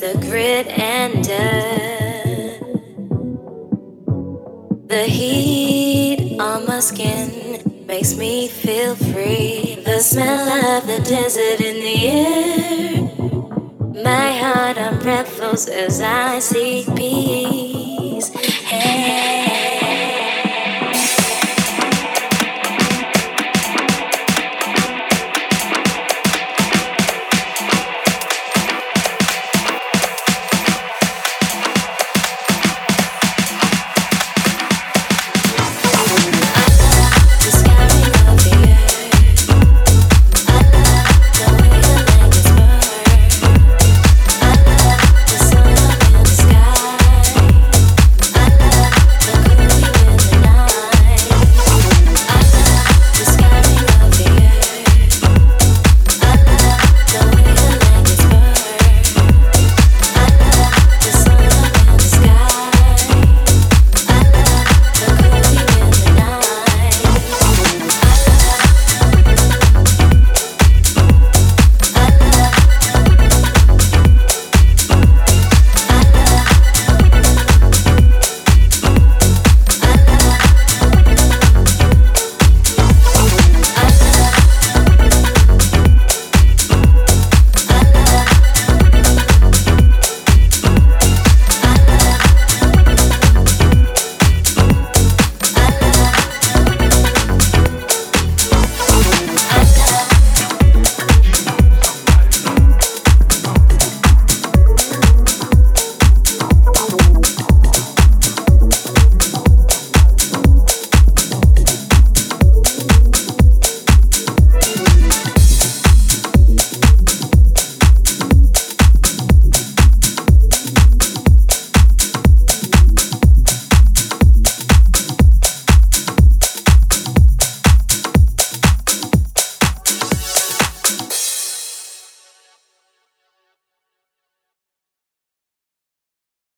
The grit and dust, The heat on my skin makes me feel free. The smell of the desert in the air. My heart on breath flows as I seek peace. Hey.